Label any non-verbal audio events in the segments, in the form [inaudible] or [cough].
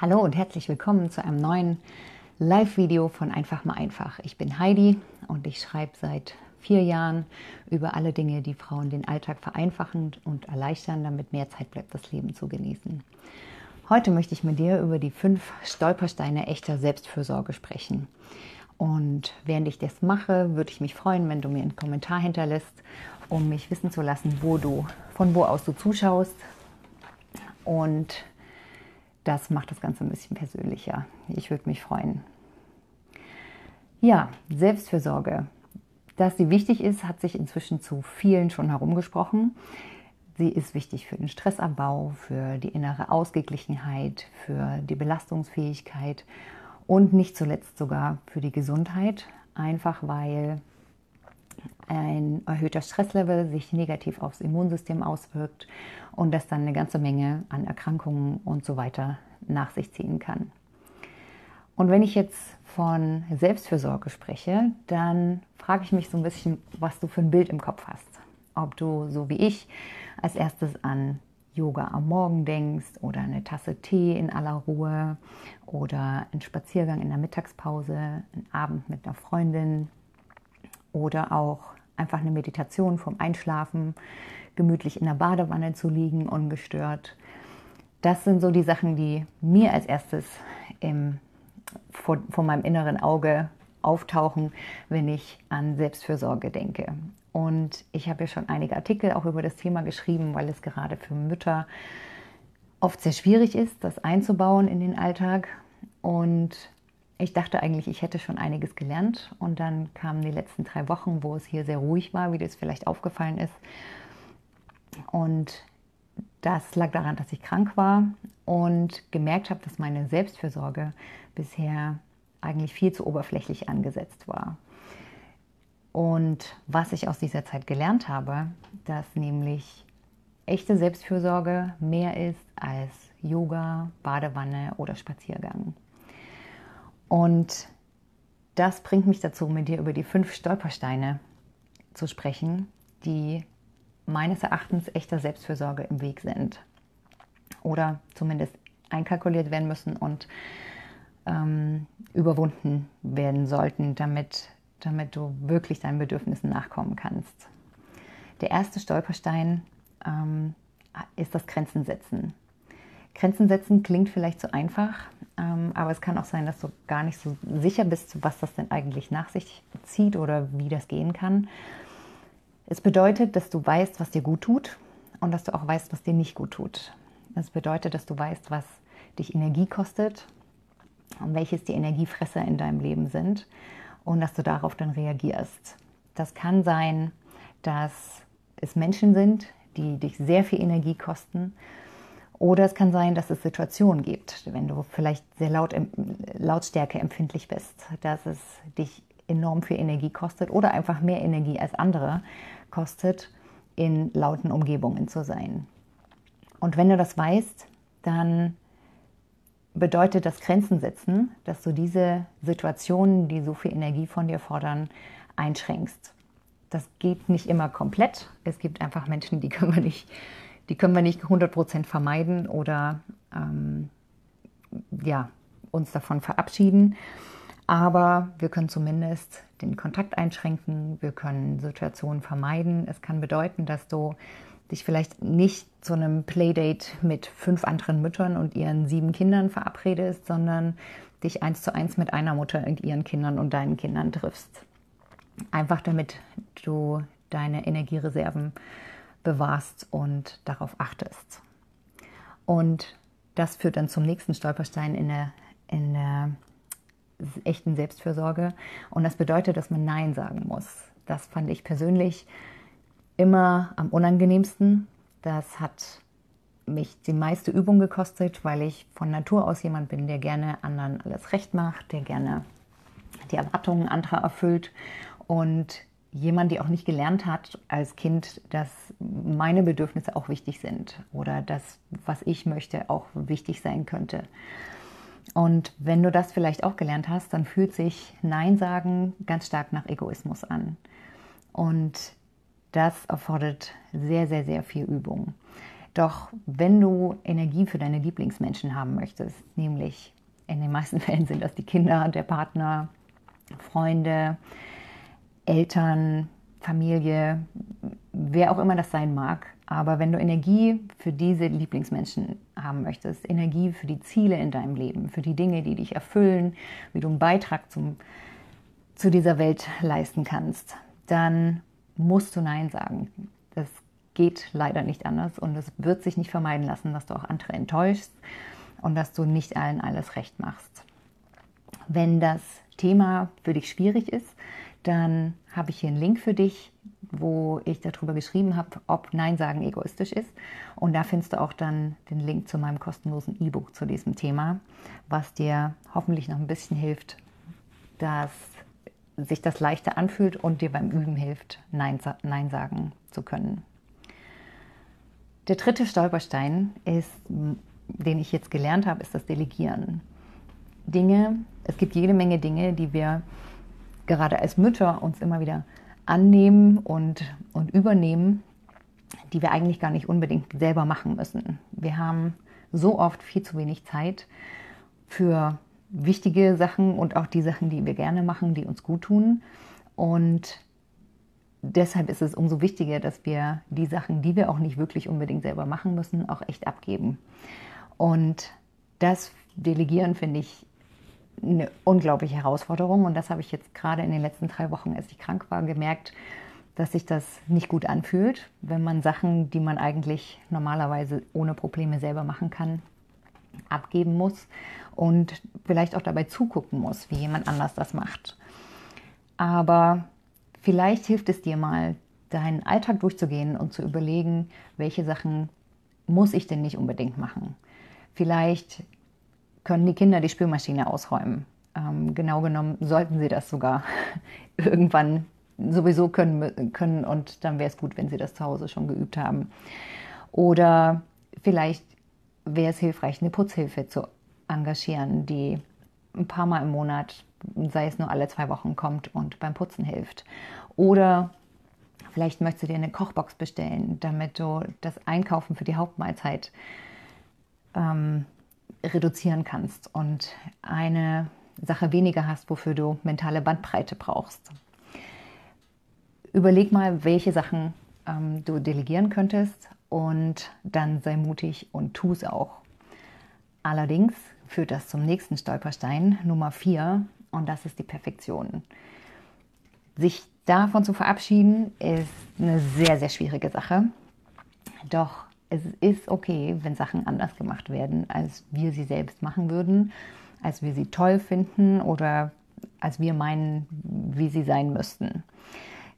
Hallo und herzlich willkommen zu einem neuen Live-Video von Einfach mal einfach. Ich bin Heidi und ich schreibe seit vier Jahren über alle Dinge, die Frauen den Alltag vereinfachen und erleichtern, damit mehr Zeit bleibt, das Leben zu genießen. Heute möchte ich mit dir über die fünf Stolpersteine echter Selbstfürsorge sprechen. Und während ich das mache, würde ich mich freuen, wenn du mir einen Kommentar hinterlässt, um mich wissen zu lassen, wo du, von wo aus du zuschaust. Und das macht das Ganze ein bisschen persönlicher. Ich würde mich freuen. Ja, Selbstfürsorge. Dass sie wichtig ist, hat sich inzwischen zu vielen schon herumgesprochen. Sie ist wichtig für den Stressabbau, für die innere Ausgeglichenheit, für die Belastungsfähigkeit und nicht zuletzt sogar für die Gesundheit, einfach weil ein erhöhter Stresslevel sich negativ aufs Immunsystem auswirkt und das dann eine ganze Menge an Erkrankungen und so weiter nach sich ziehen kann. Und wenn ich jetzt von Selbstfürsorge spreche, dann frage ich mich so ein bisschen, was du für ein Bild im Kopf hast. Ob du, so wie ich, als erstes an Yoga am Morgen denkst oder eine Tasse Tee in aller Ruhe oder einen Spaziergang in der Mittagspause, einen Abend mit einer Freundin oder auch einfach eine Meditation vom Einschlafen, gemütlich in der Badewanne zu liegen, ungestört. Das sind so die Sachen, die mir als erstes im, vor, vor meinem inneren Auge auftauchen, wenn ich an Selbstfürsorge denke. Und ich habe ja schon einige Artikel auch über das Thema geschrieben, weil es gerade für Mütter oft sehr schwierig ist, das einzubauen in den Alltag. Und ich dachte eigentlich, ich hätte schon einiges gelernt. Und dann kamen die letzten drei Wochen, wo es hier sehr ruhig war, wie das vielleicht aufgefallen ist. Und das lag daran, dass ich krank war und gemerkt habe, dass meine Selbstfürsorge bisher eigentlich viel zu oberflächlich angesetzt war. Und was ich aus dieser Zeit gelernt habe, dass nämlich echte Selbstfürsorge mehr ist als Yoga, Badewanne oder Spaziergang. Und das bringt mich dazu, mit dir über die fünf Stolpersteine zu sprechen, die meines Erachtens echter Selbstfürsorge im Weg sind. Oder zumindest einkalkuliert werden müssen und ähm, überwunden werden sollten, damit, damit du wirklich deinen Bedürfnissen nachkommen kannst. Der erste Stolperstein ähm, ist das Grenzen setzen. Grenzen setzen klingt vielleicht zu einfach, ähm, aber es kann auch sein, dass du gar nicht so sicher bist, was das denn eigentlich nach sich zieht oder wie das gehen kann. Es bedeutet, dass du weißt, was dir gut tut und dass du auch weißt, was dir nicht gut tut. Es bedeutet, dass du weißt, was dich Energie kostet und welches die Energiefresser in deinem Leben sind und dass du darauf dann reagierst. Das kann sein, dass es Menschen sind, die dich sehr viel Energie kosten oder es kann sein, dass es Situationen gibt, wenn du vielleicht sehr laut, Lautstärke empfindlich bist, dass es dich enorm viel Energie kostet oder einfach mehr Energie als andere kostet, in lauten Umgebungen zu sein. Und wenn du das weißt, dann bedeutet das Grenzen setzen, dass du diese Situationen, die so viel Energie von dir fordern, einschränkst. Das geht nicht immer komplett. Es gibt einfach Menschen, die können wir nicht die können wir nicht 100% vermeiden oder ähm, ja, uns davon verabschieden. Aber wir können zumindest den Kontakt einschränken, wir können Situationen vermeiden. Es kann bedeuten, dass du dich vielleicht nicht zu einem Playdate mit fünf anderen Müttern und ihren sieben Kindern verabredest, sondern dich eins zu eins mit einer Mutter und ihren Kindern und deinen Kindern triffst. Einfach damit du deine Energiereserven bewahrst und darauf achtest. Und das führt dann zum nächsten Stolperstein in der, in der echten Selbstfürsorge. Und das bedeutet, dass man Nein sagen muss. Das fand ich persönlich immer am unangenehmersten. Das hat mich die meiste Übung gekostet, weil ich von Natur aus jemand bin, der gerne anderen alles recht macht, der gerne die Erwartungen anderer erfüllt. Und jemand, die auch nicht gelernt hat als Kind, dass meine Bedürfnisse auch wichtig sind oder dass, was ich möchte, auch wichtig sein könnte. Und wenn du das vielleicht auch gelernt hast, dann fühlt sich Nein sagen ganz stark nach Egoismus an. Und das erfordert sehr, sehr, sehr viel Übung. Doch wenn du Energie für deine Lieblingsmenschen haben möchtest, nämlich in den meisten [laughs] Fällen sind das die Kinder, der Partner, Freunde, Eltern, Familie, wer auch immer das sein mag. Aber wenn du Energie für diese Lieblingsmenschen haben möchtest, Energie für die Ziele in deinem Leben, für die Dinge, die dich erfüllen, wie du einen Beitrag zum, zu dieser Welt leisten kannst, dann musst du Nein sagen. Das geht leider nicht anders und es wird sich nicht vermeiden lassen, dass du auch andere enttäuschst und dass du nicht allen alles recht machst. Wenn das Thema für dich schwierig ist, dann habe ich hier einen Link für dich, wo ich darüber geschrieben habe, ob Nein sagen egoistisch ist. Und da findest du auch dann den Link zu meinem kostenlosen E-Book zu diesem Thema, was dir hoffentlich noch ein bisschen hilft, dass sich das leichter anfühlt und dir beim Üben hilft, Nein, Nein sagen zu können. Der dritte Stolperstein ist, den ich jetzt gelernt habe, ist das Delegieren. Dinge, es gibt jede Menge Dinge, die wir gerade als Mütter uns immer wieder annehmen und, und übernehmen, die wir eigentlich gar nicht unbedingt selber machen müssen. Wir haben so oft viel zu wenig Zeit für wichtige Sachen und auch die Sachen, die wir gerne machen, die uns gut tun. Und deshalb ist es umso wichtiger, dass wir die Sachen, die wir auch nicht wirklich unbedingt selber machen müssen, auch echt abgeben. Und das Delegieren finde ich eine unglaubliche Herausforderung. Und das habe ich jetzt gerade in den letzten drei Wochen, als ich krank war, gemerkt, dass sich das nicht gut anfühlt, wenn man Sachen, die man eigentlich normalerweise ohne Probleme selber machen kann, abgeben muss und vielleicht auch dabei zugucken muss, wie jemand anders das macht. Aber vielleicht hilft es dir mal, deinen Alltag durchzugehen und zu überlegen, welche Sachen muss ich denn nicht unbedingt machen. Vielleicht können die Kinder die Spülmaschine ausräumen. Ähm, genau genommen sollten sie das sogar [laughs] irgendwann sowieso können, können und dann wäre es gut, wenn sie das zu Hause schon geübt haben. Oder vielleicht wäre es hilfreich, eine Putzhilfe zu engagieren, die ein paar Mal im Monat, sei es nur alle zwei Wochen, kommt und beim Putzen hilft. Oder vielleicht möchtest du dir eine Kochbox bestellen, damit du das Einkaufen für die Hauptmahlzeit ähm, reduzieren kannst und eine Sache weniger hast, wofür du mentale Bandbreite brauchst. Überleg mal, welche Sachen ähm, du delegieren könntest und dann sei mutig und tu es auch. Allerdings führt das zum nächsten Stolperstein, Nummer 4, und das ist die Perfektion. Sich davon zu verabschieden, ist eine sehr, sehr schwierige Sache. Doch es ist okay, wenn Sachen anders gemacht werden, als wir sie selbst machen würden, als wir sie toll finden oder als wir meinen, wie sie sein müssten.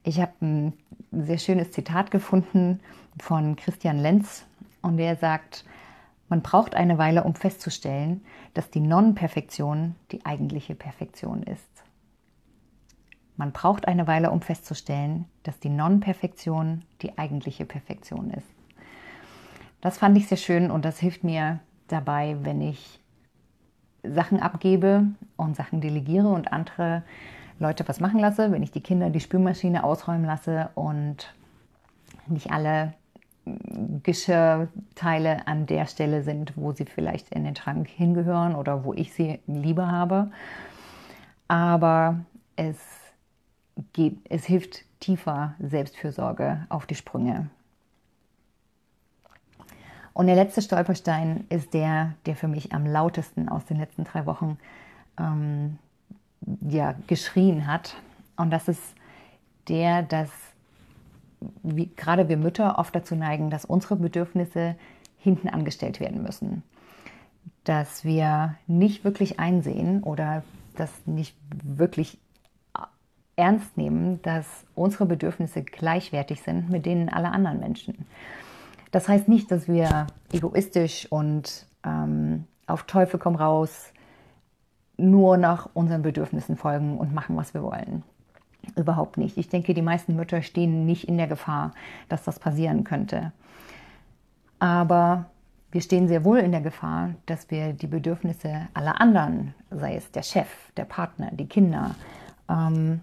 Ich habe ein sehr schönes Zitat gefunden von Christian Lenz und der sagt, man braucht eine Weile, um festzustellen, dass die Non-Perfektion die eigentliche Perfektion ist. Man braucht eine Weile, um festzustellen, dass die Non-Perfektion die eigentliche Perfektion ist. Das fand ich sehr schön und das hilft mir dabei, wenn ich Sachen abgebe und Sachen delegiere und andere Leute was machen lasse, wenn ich die Kinder die Spülmaschine ausräumen lasse und nicht alle Geschirrteile an der Stelle sind, wo sie vielleicht in den Schrank hingehören oder wo ich sie lieber habe. Aber es, geht, es hilft tiefer Selbstfürsorge auf die Sprünge. Und der letzte Stolperstein ist der, der für mich am lautesten aus den letzten drei Wochen ähm, ja, geschrien hat. Und das ist der, dass wie, gerade wir Mütter oft dazu neigen, dass unsere Bedürfnisse hinten angestellt werden müssen. Dass wir nicht wirklich einsehen oder das nicht wirklich ernst nehmen, dass unsere Bedürfnisse gleichwertig sind mit denen aller anderen Menschen. Das heißt nicht, dass wir egoistisch und ähm, auf Teufel komm raus nur nach unseren Bedürfnissen folgen und machen, was wir wollen. Überhaupt nicht. Ich denke, die meisten Mütter stehen nicht in der Gefahr, dass das passieren könnte. Aber wir stehen sehr wohl in der Gefahr, dass wir die Bedürfnisse aller anderen, sei es der Chef, der Partner, die Kinder, ähm,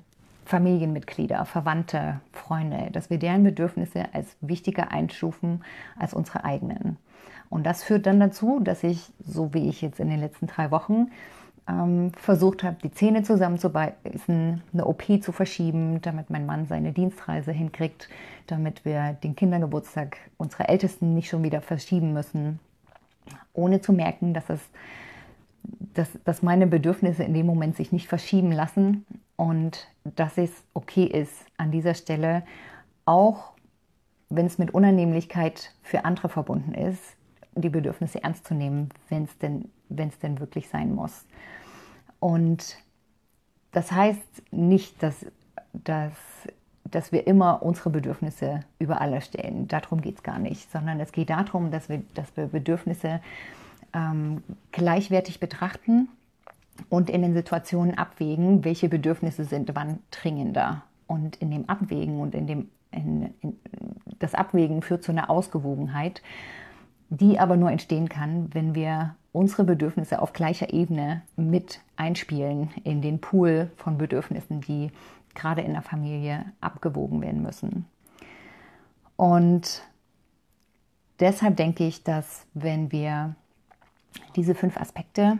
Familienmitglieder, Verwandte, Freunde, dass wir deren Bedürfnisse als wichtiger einstufen als unsere eigenen. Und das führt dann dazu, dass ich, so wie ich jetzt in den letzten drei Wochen, ähm, versucht habe, die Zähne zusammenzubeißen, eine OP zu verschieben, damit mein Mann seine Dienstreise hinkriegt, damit wir den Kindergeburtstag unserer Ältesten nicht schon wieder verschieben müssen, ohne zu merken, dass es dass, dass meine Bedürfnisse in dem Moment sich nicht verschieben lassen und dass es okay ist, an dieser Stelle auch, wenn es mit Unannehmlichkeit für andere verbunden ist, die Bedürfnisse ernst zu nehmen, wenn es denn, denn wirklich sein muss. Und das heißt nicht, dass, dass, dass wir immer unsere Bedürfnisse über alle stellen. Darum geht es gar nicht, sondern es geht darum, dass wir, dass wir Bedürfnisse ähm, gleichwertig betrachten und in den Situationen abwägen, welche Bedürfnisse sind wann dringender. Und in dem Abwägen und in dem in, in, das Abwägen führt zu einer Ausgewogenheit, die aber nur entstehen kann, wenn wir unsere Bedürfnisse auf gleicher Ebene mit einspielen in den Pool von Bedürfnissen, die gerade in der Familie abgewogen werden müssen. Und deshalb denke ich, dass wenn wir diese fünf Aspekte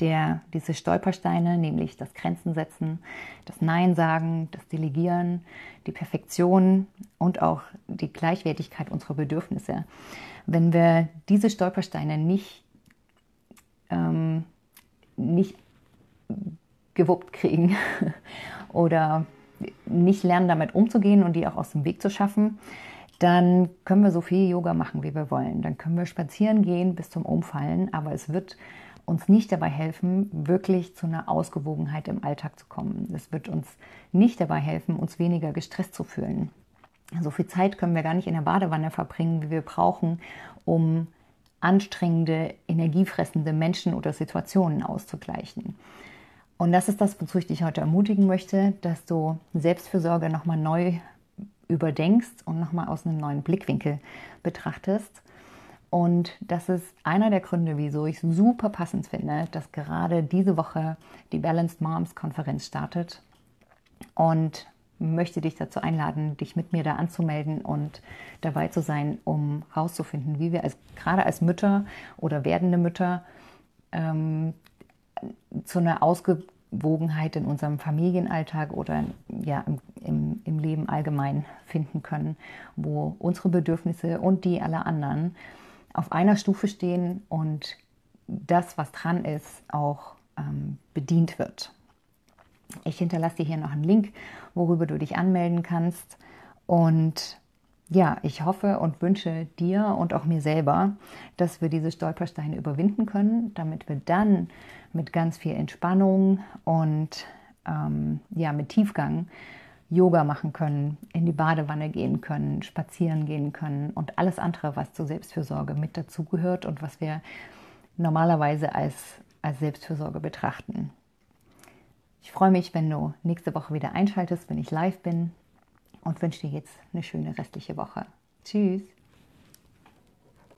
der, diese Stolpersteine, nämlich das Grenzen setzen, das Nein sagen, das Delegieren, die Perfektion und auch die Gleichwertigkeit unserer Bedürfnisse. Wenn wir diese Stolpersteine nicht, ähm, nicht gewuppt kriegen [laughs] oder nicht lernen, damit umzugehen und die auch aus dem Weg zu schaffen, dann können wir so viel Yoga machen, wie wir wollen. Dann können wir spazieren gehen bis zum Umfallen, aber es wird uns nicht dabei helfen, wirklich zu einer Ausgewogenheit im Alltag zu kommen. Es wird uns nicht dabei helfen, uns weniger gestresst zu fühlen. So viel Zeit können wir gar nicht in der Badewanne verbringen, wie wir brauchen, um anstrengende, energiefressende Menschen oder Situationen auszugleichen. Und das ist das, wozu ich dich heute ermutigen möchte, dass du Selbstfürsorge nochmal neu überdenkst und nochmal aus einem neuen Blickwinkel betrachtest. Und das ist einer der Gründe, wieso ich super passend finde, dass gerade diese Woche die Balanced Moms Konferenz startet. Und möchte dich dazu einladen, dich mit mir da anzumelden und dabei zu sein, um herauszufinden, wie wir als, gerade als Mütter oder werdende Mütter ähm, zu einer ausge Wogenheit in unserem Familienalltag oder ja, im, im, im, Leben allgemein finden können, wo unsere Bedürfnisse und die aller anderen auf einer Stufe stehen und das, was dran ist, auch ähm, bedient wird. Ich hinterlasse dir hier noch einen Link, worüber du dich anmelden kannst. Und ja, ich hoffe und wünsche dir und auch mir selber, dass wir diese Stolpersteine überwinden können, damit wir dann mit ganz viel Entspannung und ähm, ja, mit Tiefgang Yoga machen können, in die Badewanne gehen können, spazieren gehen können und alles andere, was zur Selbstfürsorge mit dazugehört und was wir normalerweise als, als Selbstfürsorge betrachten. Ich freue mich, wenn du nächste Woche wieder einschaltest, wenn ich live bin und wünsche dir jetzt eine schöne restliche Woche. Tschüss.